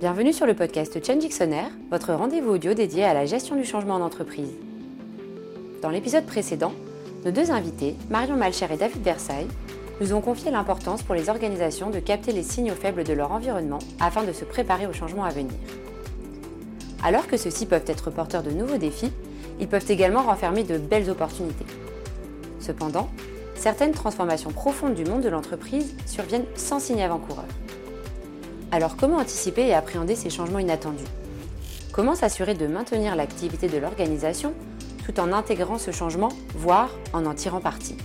Bienvenue sur le podcast Change Dictionnaire, votre rendez-vous audio dédié à la gestion du changement en entreprise. Dans l'épisode précédent, nos deux invités, Marion Malcher et David Versailles, nous ont confié l'importance pour les organisations de capter les signaux faibles de leur environnement afin de se préparer au changement à venir. Alors que ceux-ci peuvent être porteurs de nouveaux défis, ils peuvent également renfermer de belles opportunités. Cependant, certaines transformations profondes du monde de l'entreprise surviennent sans signe avant-coureur. Alors comment anticiper et appréhender ces changements inattendus? Comment s'assurer de maintenir l'activité de l'organisation tout en intégrant ce changement, voire en en tirant parti?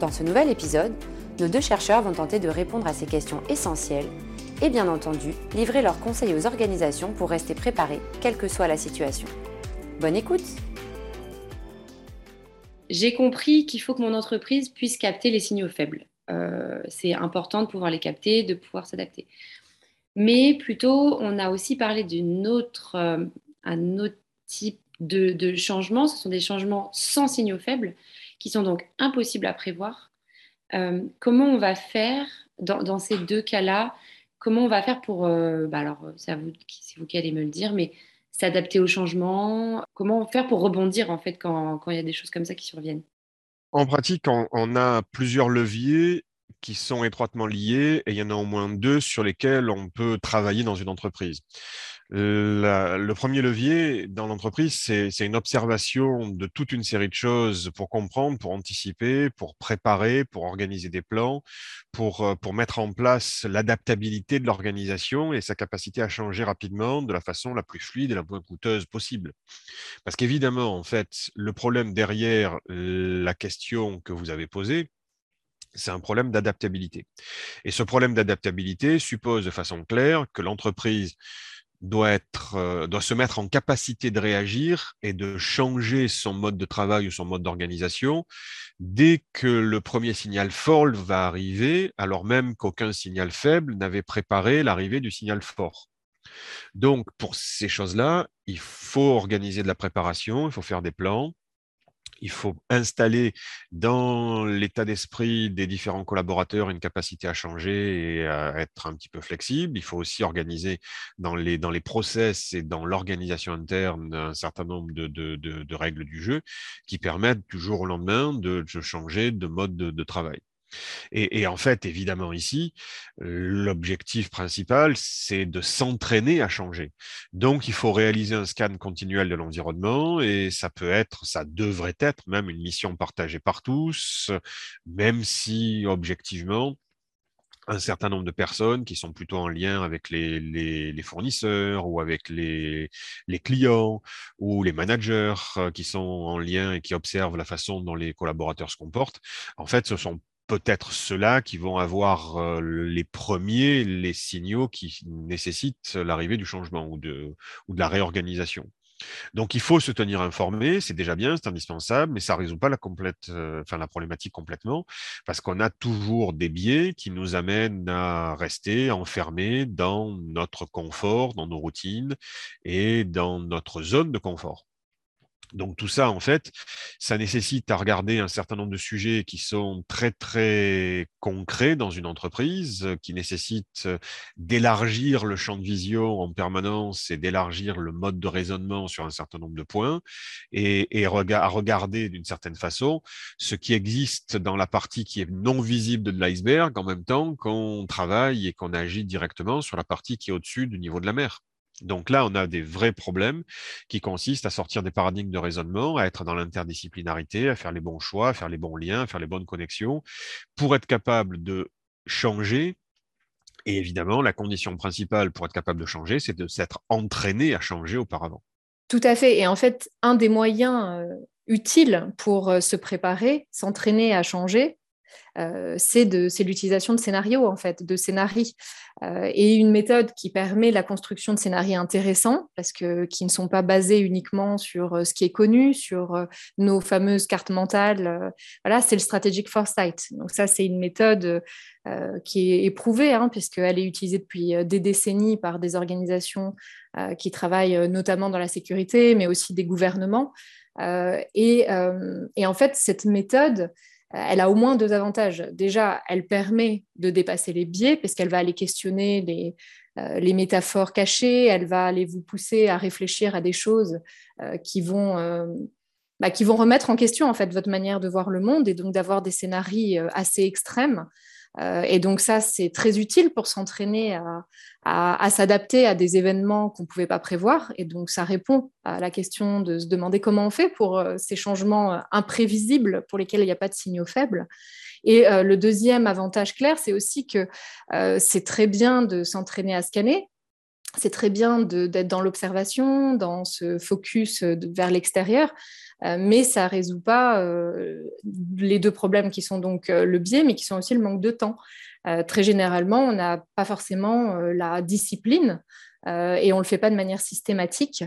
Dans ce nouvel épisode, nos deux chercheurs vont tenter de répondre à ces questions essentielles et bien entendu livrer leurs conseils aux organisations pour rester préparées, quelle que soit la situation. Bonne écoute J'ai compris qu'il faut que mon entreprise puisse capter les signaux faibles. Euh, c'est important de pouvoir les capter, de pouvoir s'adapter. Mais plutôt, on a aussi parlé d'un autre, euh, autre type de, de changement. Ce sont des changements sans signaux faibles qui sont donc impossibles à prévoir. Euh, comment on va faire dans, ces deux cas-là? Comment on va faire pour, bah alors c'est vous, qui allez me le dire, mais s'adapter au changement? Comment faire pour rebondir en fait quand il y a des choses comme ça qui surviennent? En pratique, on, a plusieurs leviers qui sont étroitement liés et il y en a au moins deux sur lesquels on peut travailler dans une entreprise. Le premier levier dans l'entreprise, c'est une observation de toute une série de choses pour comprendre, pour anticiper, pour préparer, pour organiser des plans, pour, euh, pour mettre en place l'adaptabilité de l'organisation et sa capacité à changer rapidement de la façon la plus fluide et la moins coûteuse possible. Parce qu'évidemment, en fait, le problème derrière la question que vous avez posée, c'est un problème d'adaptabilité. Et ce problème d'adaptabilité suppose de façon claire que l'entreprise doit, être, euh, doit se mettre en capacité de réagir et de changer son mode de travail ou son mode d'organisation dès que le premier signal fort va arriver, alors même qu'aucun signal faible n'avait préparé l'arrivée du signal fort. Donc, pour ces choses-là, il faut organiser de la préparation, il faut faire des plans, il faut installer dans l'état d'esprit des différents collaborateurs une capacité à changer et à être un petit peu flexible. Il faut aussi organiser dans les, dans les process et dans l'organisation interne un certain nombre de, de, règles du jeu qui permettent du jour au lendemain de, changer de mode de travail. Et, en fait, évidemment, ici, l'objectif principal, c'est de s'entraîner à changer. Donc, il faut réaliser un scan continuel de l'environnement et ça peut être, ça devrait être même une mission partagée par tous, même si objectivement, un certain nombre de personnes qui sont plutôt en lien avec les, fournisseurs ou avec les, clients ou les managers euh, qui sont en lien et qui observent la façon dont les collaborateurs se comportent. En fait, ce sont peut-être ceux-là qui vont avoir euh, les premiers, les signaux qui nécessitent l'arrivée du changement ou de, ou de la réorganisation. Donc il faut se tenir informé, c'est déjà bien, c'est indispensable, mais ça ne résout pas la, complète, euh, enfin, la problématique complètement, parce qu'on a toujours des biais qui nous amènent à rester enfermés dans notre confort, dans nos routines et dans notre zone de confort. Donc tout ça, en fait, ça nécessite à regarder un certain nombre de sujets qui sont très, très concrets dans une entreprise, qui nécessitent d'élargir le champ de vision en permanence et d'élargir le mode de raisonnement sur un certain nombre de points, et, à regarder d'une certaine façon ce qui existe dans la partie qui est non visible de l'iceberg, en même temps qu'on travaille et qu'on agit directement sur la partie qui est au-dessus du niveau de la mer. Donc là, on a des vrais problèmes qui consistent à sortir des paradigmes de raisonnement, à être dans l'interdisciplinarité, à faire les bons choix, à faire les bons liens, à faire les bonnes connexions, pour être capable de changer. Et évidemment, la condition principale pour être capable de changer, c'est de s'être entraîné à changer auparavant. Tout à fait. Et en fait, un des moyens euh, utiles pour euh, se préparer, s'entraîner à changer, euh, c'est l'utilisation de scénarios, en fait, de scénarios, euh, et une méthode qui permet la construction de scénarios intéressants, parce que qui ne sont pas basés uniquement sur euh, ce qui est connu, sur nos fameuses cartes mentales. voilà, c'est le strategic foresight. Donc ça, c'est une méthode qui est éprouvée, hein, puisqu'elle est utilisée depuis des décennies par des organisations qui travaillent notamment dans la sécurité, mais aussi des gouvernements. et, et, en fait, cette méthode, euh, elle a au moins deux avantages. Déjà, elle permet de dépasser les biais parce qu'elle va aller questionner les métaphores cachées, elle va aller vous pousser à réfléchir à des choses qui vont bah, qui vont remettre en question en fait votre manière de voir le monde et donc d'avoir des scénarios euh, assez extrêmes. Euh, et donc ça, c'est très utile pour s'entraîner à, s'adapter à des événements qu'on ne pouvait pas prévoir. Et donc ça répond à la question de se demander comment on fait pour euh, ces changements imprévisibles pour lesquels il n'y a pas de signaux faibles. Et le deuxième avantage clair, c'est aussi que c'est très bien de s'entraîner à scanner, c'est très bien d'être dans l'observation, dans ce focus vers l'extérieur, euh, mais ça ne résout pas euh, les deux problèmes qui sont donc euh, le biais, mais qui sont aussi le manque de temps. Très généralement, on n'a pas forcément la discipline et on ne le fait pas de manière systématique,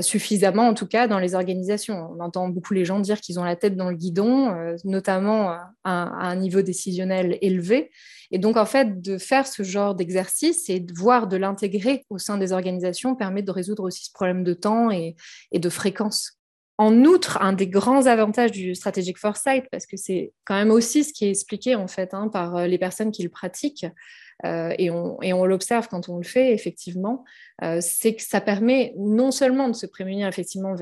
suffisamment en tout cas dans les organisations. On entend beaucoup les gens dire qu'ils ont la tête dans le guidon, notamment à, un niveau décisionnel élevé. Et donc, en fait, de faire ce genre d'exercice et de voir de l'intégrer au sein des organisations permet de résoudre aussi ce problème de temps et de fréquence. En outre, un des grands avantages du strategic foresight, parce que c'est quand même aussi ce qui est expliqué en fait hein, par euh, les personnes qui le pratiquent, euh, et on, l'observe quand on le fait effectivement, euh, c'est que ça permet non seulement de se prémunir effectivement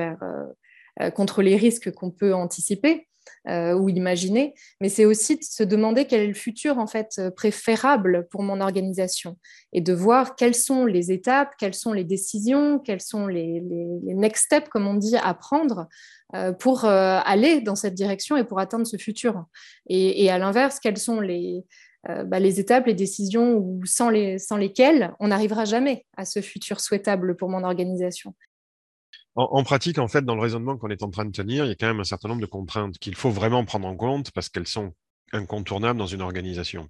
contre les risques qu'on peut anticiper, euh, ou imaginer, mais c'est aussi de se demander quel est le futur en fait euh, préférable pour mon organisation et de voir quelles sont les étapes, quelles sont les décisions, quels sont les, next steps, comme on dit, à prendre euh, pour aller dans cette direction et pour atteindre ce futur. Et, à l'inverse, quelles sont les, bah, étapes, les décisions sans lesquelles on n'arrivera jamais à ce futur souhaitable pour mon organisation. En, pratique, en fait, dans le raisonnement qu'on est en train de tenir, il y a quand même un certain nombre de contraintes qu'il faut vraiment prendre en compte parce qu'elles sont incontournables dans une organisation.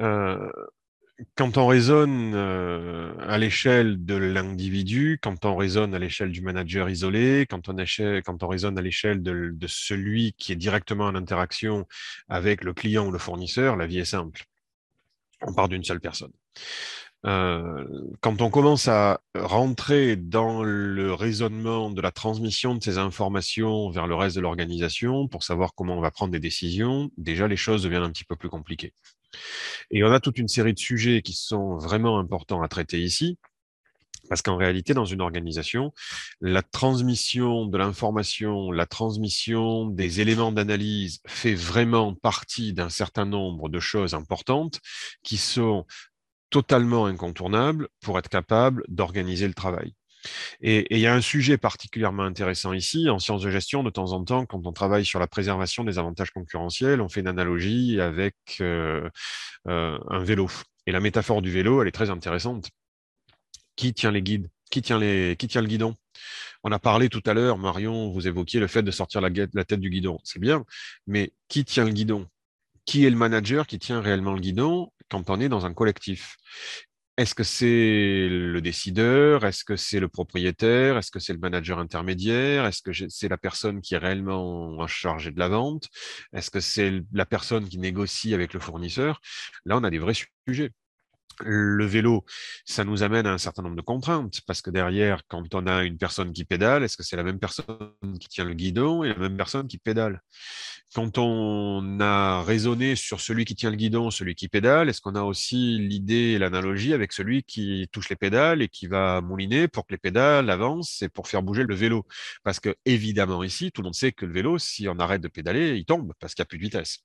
Euh, quand on raisonne euh, à l'échelle de l'individu, quand on raisonne à l'échelle du manager isolé, quand on, raisonne à l'échelle de, de, celui qui est directement en interaction avec le client ou le fournisseur, la vie est simple. On part d'une seule personne. Euh, quand on commence à rentrer dans le raisonnement de la transmission de ces informations vers le reste de l'organisation pour savoir comment on va prendre des décisions, déjà les choses deviennent un petit peu plus compliquées. Et on a toute une série de sujets qui sont vraiment importants à traiter ici. Parce qu'en réalité, dans une organisation, la transmission de l'information, la transmission des éléments d'analyse fait vraiment partie d'un certain nombre de choses importantes qui sont totalement incontournable pour être capable d'organiser le travail. Et, il y a un sujet particulièrement intéressant ici, en sciences de gestion, de temps en temps, quand on travaille sur la préservation des avantages concurrentiels, on fait une analogie avec euh, euh, un vélo. Et la métaphore du vélo, elle est très intéressante. Qui tient les guides? Qui tient, les, qui tient le guidon? On a parlé tout à l'heure, Marion, vous évoquiez le fait de sortir la, la tête du guidon. C'est bien, mais qui tient le guidon? Qui est le manager qui tient réellement le guidon? Quand on est dans un collectif. Est-ce que c'est le décideur? Est-ce que c'est le propriétaire? Est-ce que c'est le manager intermédiaire? Est-ce que c'est la personne qui est réellement chargée de la vente? Est-ce que c'est la personne qui négocie avec le fournisseur? Là, on a des vrais sujets le vélo, ça nous amène à un certain nombre de contraintes, parce que derrière, quand on a une personne qui pédale, est-ce que c'est la même personne qui tient le guidon et la même personne qui pédale? Quand on a raisonné sur celui qui tient le guidon, celui qui pédale, est-ce qu'on a aussi l'idée l'analogie avec celui qui touche les pédales et qui va mouliner pour que les pédales avancent et pour faire bouger le vélo? Parce que évidemment ici, tout le monde sait que le vélo, si on arrête de pédaler, il tombe parce qu'il n'y a plus de vitesse.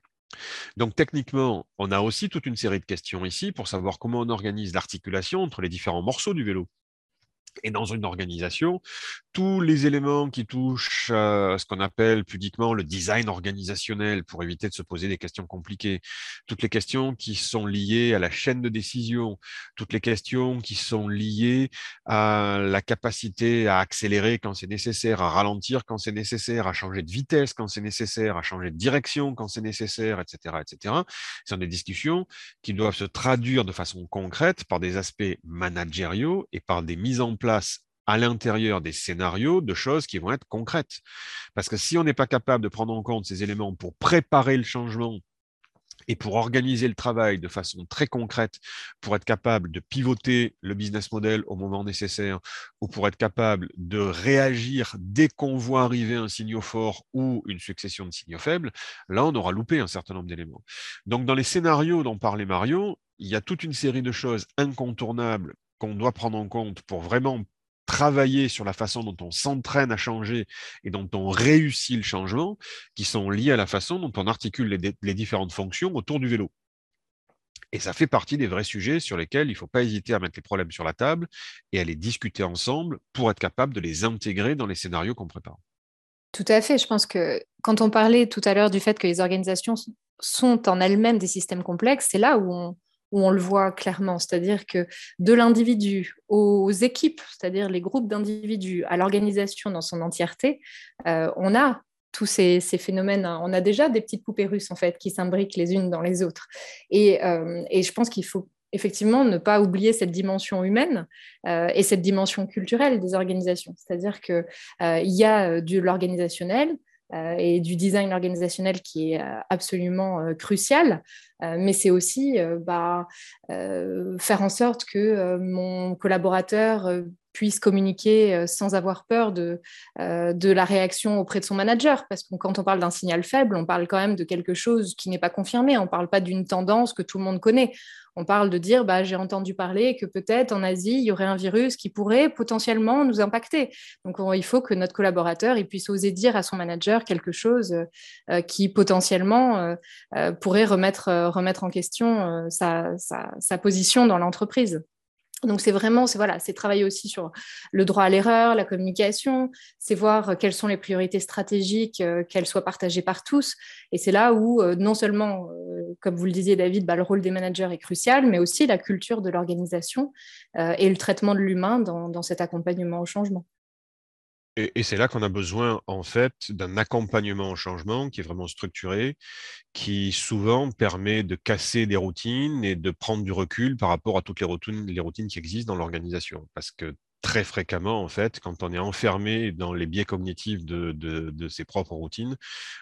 Donc techniquement, on a aussi toute une série de questions ici pour savoir comment on organise l'articulation entre les différents morceaux du vélo. Et dans une organisation, tous les éléments qui touchent à ce qu'on appelle pudiquement le design organisationnel pour éviter de se poser des questions compliquées, toutes les questions qui sont liées à la chaîne de décision, toutes les questions qui sont liées à la capacité à accélérer quand c'est nécessaire, à ralentir quand c'est nécessaire, à changer de vitesse quand c'est nécessaire, à changer de direction quand c'est nécessaire, etc., etc. Ce sont des discussions qui doivent se traduire de façon concrète par des aspects managériaux et par des mises en place place à l'intérieur des scénarios de choses qui vont être concrètes. Parce que si on n'est pas capable de prendre en compte ces éléments pour préparer le changement Et pour organiser le travail de façon très concrète, pour être capable de pivoter le business model au moment nécessaire, ou pour être capable de réagir dès qu'on voit arriver un signaux fort ou une succession de signaux faibles, là, on aura loupé un certain nombre d'éléments. Donc, dans les scénarios dont parlait Marion, il y a toute une série de choses incontournables qu'on doit prendre en compte pour vraiment travailler sur la façon dont on s'entraîne à changer et dont on réussit le changement, qui sont liés à la façon dont on articule les, différentes fonctions autour du vélo. Et ça fait partie des vrais sujets sur lesquels il ne faut pas hésiter à mettre les problèmes sur la table et à les discuter ensemble pour être capable de les intégrer dans les scénarios qu'on prépare. Tout à fait. Je pense que quand on parlait tout à l'heure du fait que les organisations sont en elles-mêmes des systèmes complexes, c'est là où on, où on le voit clairement, c'est-à-dire que de l'individu aux équipes, c'est-à-dire les groupes d'individus, à l'organisation dans son entièreté, euh, on a tous ces, phénomènes, on a déjà des petites poupées russes en fait qui s'imbriquent les unes dans les autres. Et, euh, je pense qu'il faut effectivement ne pas oublier cette dimension humaine euh, et cette dimension culturelle des organisations. C'est-à-dire qu'il y a de l'organisationnel, et du design organisationnel qui est euh, absolument euh, crucial, mais c'est aussi bah, faire en sorte que mon collaborateur puisse communiquer sans avoir peur de, de la réaction auprès de son manager. Parce que quand on parle d'un signal faible, on parle quand même de quelque chose qui n'est pas confirmé. On ne parle pas d'une tendance que tout le monde connaît. On parle de dire, bah, j'ai entendu parler que peut-être en Asie, il y aurait un virus qui pourrait potentiellement nous impacter. Donc, il faut que notre collaborateur puisse oser dire à son manager quelque chose euh, qui potentiellement euh, euh, pourrait remettre, en question sa position dans l'entreprise. Donc c'est vraiment, c'est voilà, c'est travailler aussi sur le droit à l'erreur, la communication, c'est voir quelles sont les priorités stratégiques, euh, qu'elles soient partagées par tous. Et c'est là où euh, non seulement, euh, comme vous le disiez David, bah, le rôle des managers est crucial, mais aussi la culture de l'organisation et le traitement de l'humain dans cet accompagnement au changement. Et, c'est là qu'on a besoin, en fait, d'un accompagnement au changement qui est vraiment structuré, qui souvent permet de casser des routines et de prendre du recul par rapport à toutes les routines, qui existent dans l'organisation. Parce que très fréquemment, en fait, quand on est enfermé dans les biais cognitifs de, ses propres routines,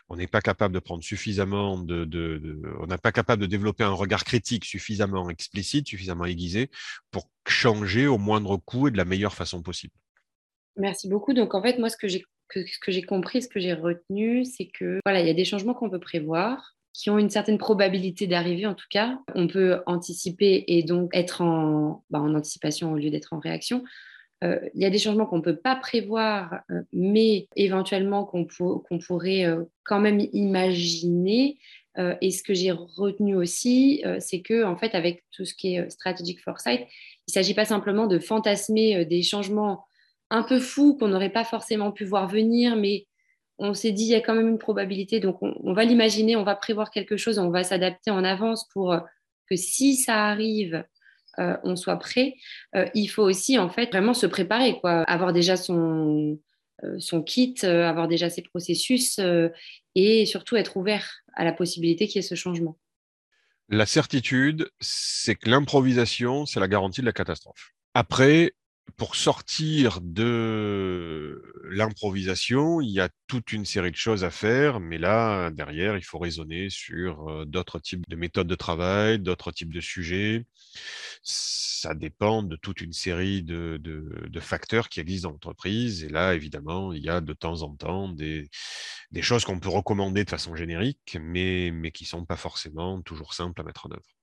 on n'est pas capable de prendre suffisamment de on n'est pas capable de développer un regard critique suffisamment explicite, suffisamment aiguisé pour changer au moindre coût et de la meilleure façon possible. Merci beaucoup. Donc, en fait, moi, ce que j'ai ce que j'ai compris, ce que j'ai retenu, c'est que voilà, il y a des changements qu'on peut prévoir, qui ont une certaine probabilité d'arriver en tout cas. On peut anticiper et donc être en, bah, en anticipation au lieu d'être en réaction. Euh, il y a des changements qu'on ne peut pas prévoir, euh, mais éventuellement qu'on qu'on pourrait euh, quand même imaginer. et ce que j'ai retenu aussi, c'est que en fait, avec tout ce qui est strategic foresight, il ne s'agit pas simplement de fantasmer des changements un peu fou qu'on n'aurait pas forcément pu voir venir, mais on s'est dit il y a quand même une probabilité, donc on, va l'imaginer, on va prévoir quelque chose, on va s'adapter en avance pour euh, que si ça arrive, euh, on soit prêt. Euh, il faut aussi en fait vraiment se préparer, quoi, avoir déjà son, son kit, avoir déjà ses processus et surtout être ouvert à la possibilité qu'il y ait ce changement. La certitude, c'est que l'improvisation, c'est la garantie de la catastrophe. Après, pour sortir de l'improvisation, il y a toute une série de choses à faire, mais là, derrière, il faut raisonner sur d'autres types de méthodes de travail, d'autres types de sujets. Ça dépend de toute une série de, facteurs qui existent dans l'entreprise. Et là, évidemment, il y a de temps en temps des, choses qu'on peut recommander de façon générique, mais, mais qui ne sont pas forcément toujours simples à mettre en œuvre.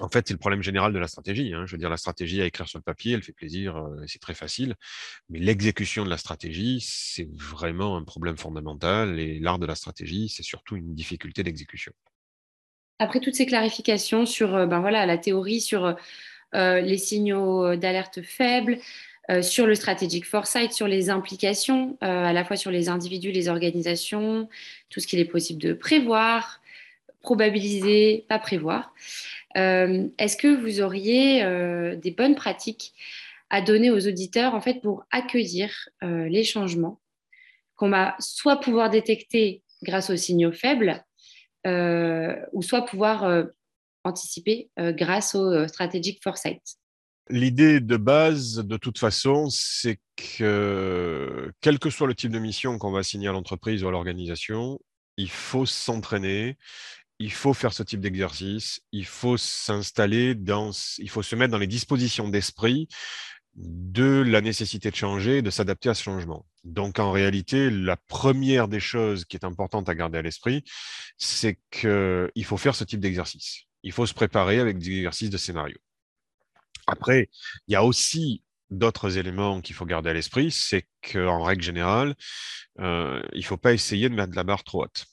En fait, c'est le problème général de la stratégie. Hein. Je veux dire, la stratégie à écrire sur le papier, elle fait plaisir, euh, c'est très facile. Mais l'exécution de la stratégie, c'est vraiment un problème fondamental. Et l'art de la stratégie, c'est surtout une difficulté d'exécution. Après toutes ces clarifications sur euh, ben voilà, la théorie, sur euh, les signaux d'alerte faibles, sur le strategic foresight, sur les implications, à la fois sur les individus, les organisations, tout ce qu'il est possible de prévoir, probabiliser, pas prévoir. Euh, est-ce que vous auriez euh, des bonnes pratiques à donner aux auditeurs en fait pour accueillir euh, les changements qu'on va soit pouvoir détecter grâce aux signaux faibles ou soit pouvoir anticiper grâce au strategic foresight? L'idée de base, de toute façon, c'est que quel que soit le type de mission qu'on va assigner à l'entreprise ou à l'organisation, il faut s'entraîner il faut faire ce type d'exercice, il faut s'installer dans, il faut se mettre dans les dispositions d'esprit de la nécessité de changer, de s'adapter à ce changement. Donc en réalité, la première des choses qui est importante à garder à l'esprit, c'est qu'il faut faire ce type d'exercice. Il faut se préparer avec des exercices de scénario. Après, il y a aussi d'autres éléments qu'il faut garder à l'esprit, c'est qu'en règle générale, euh, il ne faut pas essayer de mettre la barre trop haute.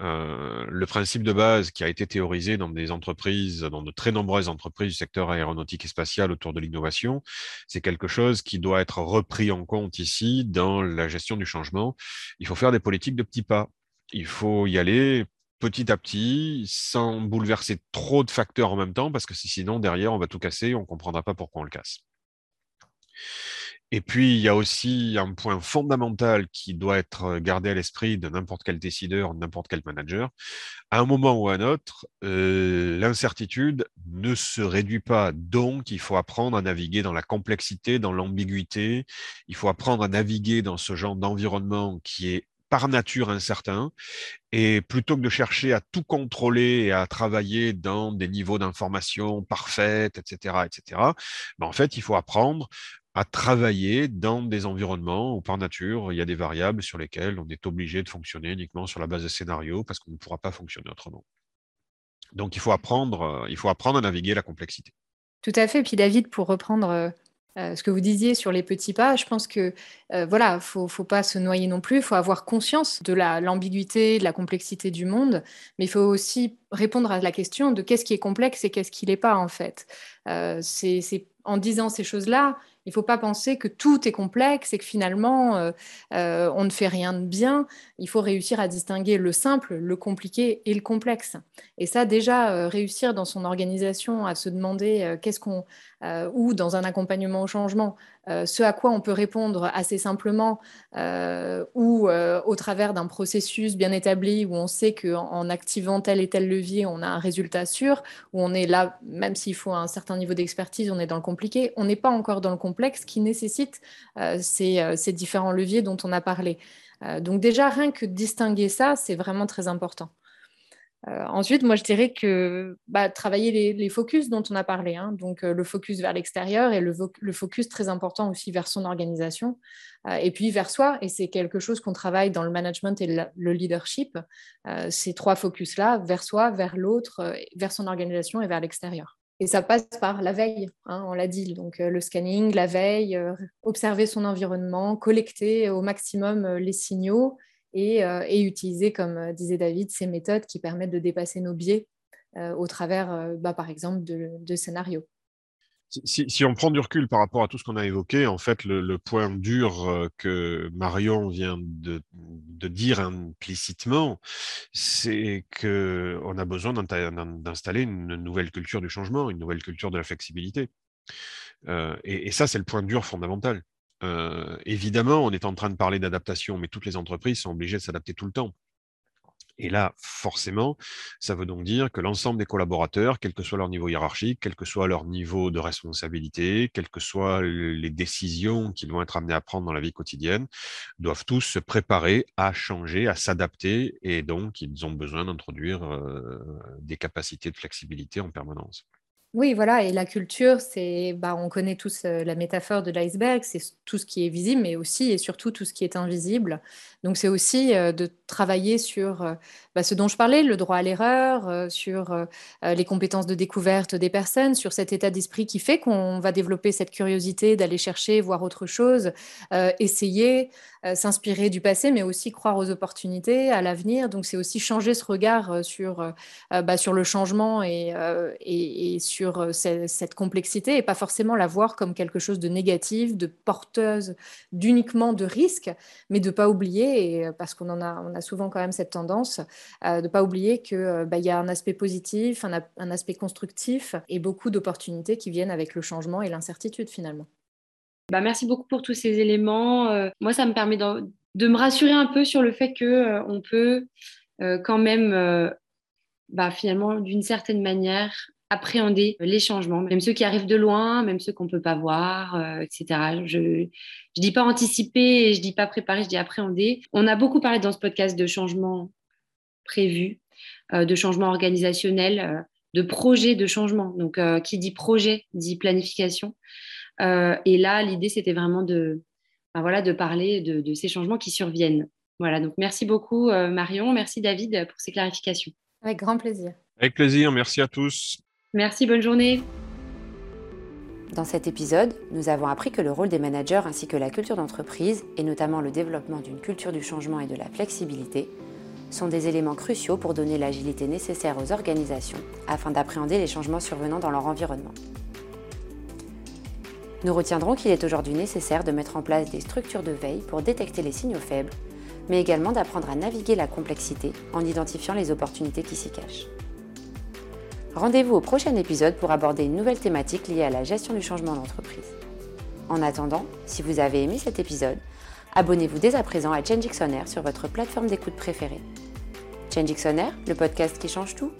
Euh, le principe de base qui a été théorisé dans des entreprises, dans de très nombreuses entreprises du secteur aéronautique et spatial autour de l'innovation, c'est quelque chose qui doit être repris en compte ici dans la gestion du changement. Il faut faire des politiques de petits pas. Il faut y aller petit à petit, sans bouleverser trop de facteurs en même temps, parce que sinon, derrière, on va tout casser, on ne comprendra pas pourquoi on le casse. Et puis, il y a aussi un point fondamental qui doit être gardé à l'esprit de n'importe quel décideur, n'importe quel manager. À un moment ou à un autre, euh, l'incertitude ne se réduit pas. Donc, il faut apprendre à naviguer dans la complexité, dans l'ambiguïté. Il faut apprendre à naviguer dans ce genre d'environnement qui est par nature incertain. Et plutôt que de chercher à tout contrôler et à travailler dans des niveaux d'information parfaits, etc., etc., ben en fait, il faut apprendre à travailler dans des environnements où par nature, il y a des variables sur lesquelles on est obligé de fonctionner uniquement sur la base de scénarios parce qu'on ne pourra pas fonctionner autrement. Donc il faut apprendre, euh, il faut apprendre à naviguer la complexité. Tout à fait. Puis David, pour reprendre euh, euh, ce que vous disiez sur les petits pas, je pense que voilà, faut, faut pas se noyer non plus. Il faut avoir conscience de l'ambiguïté, de la complexité du monde, mais il faut aussi répondre à la question de qu'est-ce qui est complexe et qu'est-ce qui l'est pas en fait. c'est en disant ces choses-là, il ne faut pas penser que tout est complexe et que finalement, euh, euh, on ne fait rien de bien. Il faut réussir à distinguer le simple, le compliqué et le complexe. Et ça, déjà, euh, réussir dans son organisation à se demander qu'est-ce qu'on, ou dans un accompagnement au changement, ce à quoi on peut répondre assez simplement ou au travers d'un processus bien établi où on sait qu'en en activant tel et tel levier, on a un résultat sûr, où on est là, même s'il faut un certain niveau d'expertise, on est dans le compliqué, on n'est pas encore dans le complexe qui nécessite euh, euh, ces, différents leviers dont on a parlé. Euh, donc déjà, rien que distinguer ça, c'est vraiment très important. Ensuite, moi, je dirais que bah, travailler les, focus dont on a parlé, hein. donc le focus vers l'extérieur et le, focus très important aussi vers son organisation, et puis vers soi, et c'est quelque chose qu'on travaille dans le management et le, leadership, ces trois focus-là, vers soi, vers l'autre, vers son organisation et vers l'extérieur. Et ça passe par la veille, hein, on l'a dit, donc euh, le scanning, la veille, euh, observer son environnement, collecter au maximum euh, les signaux et, utiliser, comme disait David, ces méthodes qui permettent de dépasser nos biais au travers, bah, par exemple, de scénarios si, on prend du recul par rapport à tout ce qu'on a évoqué, en fait, le, point dur euh, que Marion vient de, dire implicitement, c'est qu'on a besoin d'installer une nouvelle culture du changement, une nouvelle culture de la flexibilité. Euh, et, ça, c'est le point dur fondamental. Euh, évidemment, on est en train de parler d'adaptation, mais toutes les entreprises sont obligées de s'adapter tout le temps. Et là, forcément, ça veut donc dire que l'ensemble des collaborateurs, quel que soit leur niveau hiérarchique, quel que soit leur niveau de responsabilité, quelles que soient les décisions qu'ils vont être amenés à prendre dans la vie quotidienne, doivent tous se préparer à changer, à s'adapter, et donc ils ont besoin d'introduire euh, des capacités de flexibilité en permanence. Oui, voilà, et la culture, c'est, bah, on connaît tous euh, la métaphore de l'iceberg, c'est tout ce qui est visible, mais aussi et surtout tout ce qui est invisible. Donc c'est aussi euh, de travailler sur euh, bah, ce dont je parlais, le droit à l'erreur, sur les compétences de découverte des personnes, sur cet état d'esprit qui fait qu'on va développer cette curiosité d'aller chercher, voir autre chose, essayer, s'inspirer du passé, mais aussi croire aux opportunités, à l'avenir. Donc c'est aussi changer ce regard sur, bah, sur le changement et, sur euh, cette complexité et pas forcément la voir comme quelque chose de négatif, de porteuse d'uniquement de risques, mais de pas oublier, et, euh, parce qu'on en a, on a souvent quand même cette tendance, euh, de pas oublier qu'il bah, y a un aspect positif, un, aspect constructif et beaucoup d'opportunités qui viennent avec le changement et l'incertitude finalement. Bah, merci beaucoup pour tous ces éléments. moi, ça me permet de, me rassurer un peu sur le fait qu'on on peut quand même, bah, finalement, d'une certaine manière, appréhender les changements, même ceux qui arrivent de loin, même ceux qu'on ne peut pas voir, euh, etc. Je ne dis pas anticiper, je ne dis pas préparer, je dis appréhender. On a beaucoup parlé dans ce podcast de changements prévus, de changement organisationnel, de projet de changement. Donc, qui dit projet dit planification. et là, l'idée, c'était vraiment de, ben voilà, de parler de, de, ces changements qui surviennent. Voilà, donc merci beaucoup Marion, merci David pour ces clarifications. Avec grand plaisir. Avec plaisir, merci à tous. Merci, bonne journée. Dans cet épisode, nous avons appris que le rôle des managers ainsi que la culture d'entreprise, et notamment le développement d'une culture du changement et de la flexibilité, sont des éléments cruciaux pour donner l'agilité nécessaire aux organisations afin d'appréhender les changements survenant dans leur environnement. Nous retiendrons qu'il est aujourd'hui nécessaire de mettre en place des structures de veille pour détecter les signaux faibles, mais également d'apprendre à naviguer la complexité en identifiant les opportunités qui s'y cachent. Rendez-vous au prochain épisode pour aborder une nouvelle thématique liée à la gestion du changement d'entreprise. En attendant, si vous avez aimé cet épisode, abonnez-vous dès à présent à Change sur votre plateforme d'écoute préférée. Change le podcast qui change tout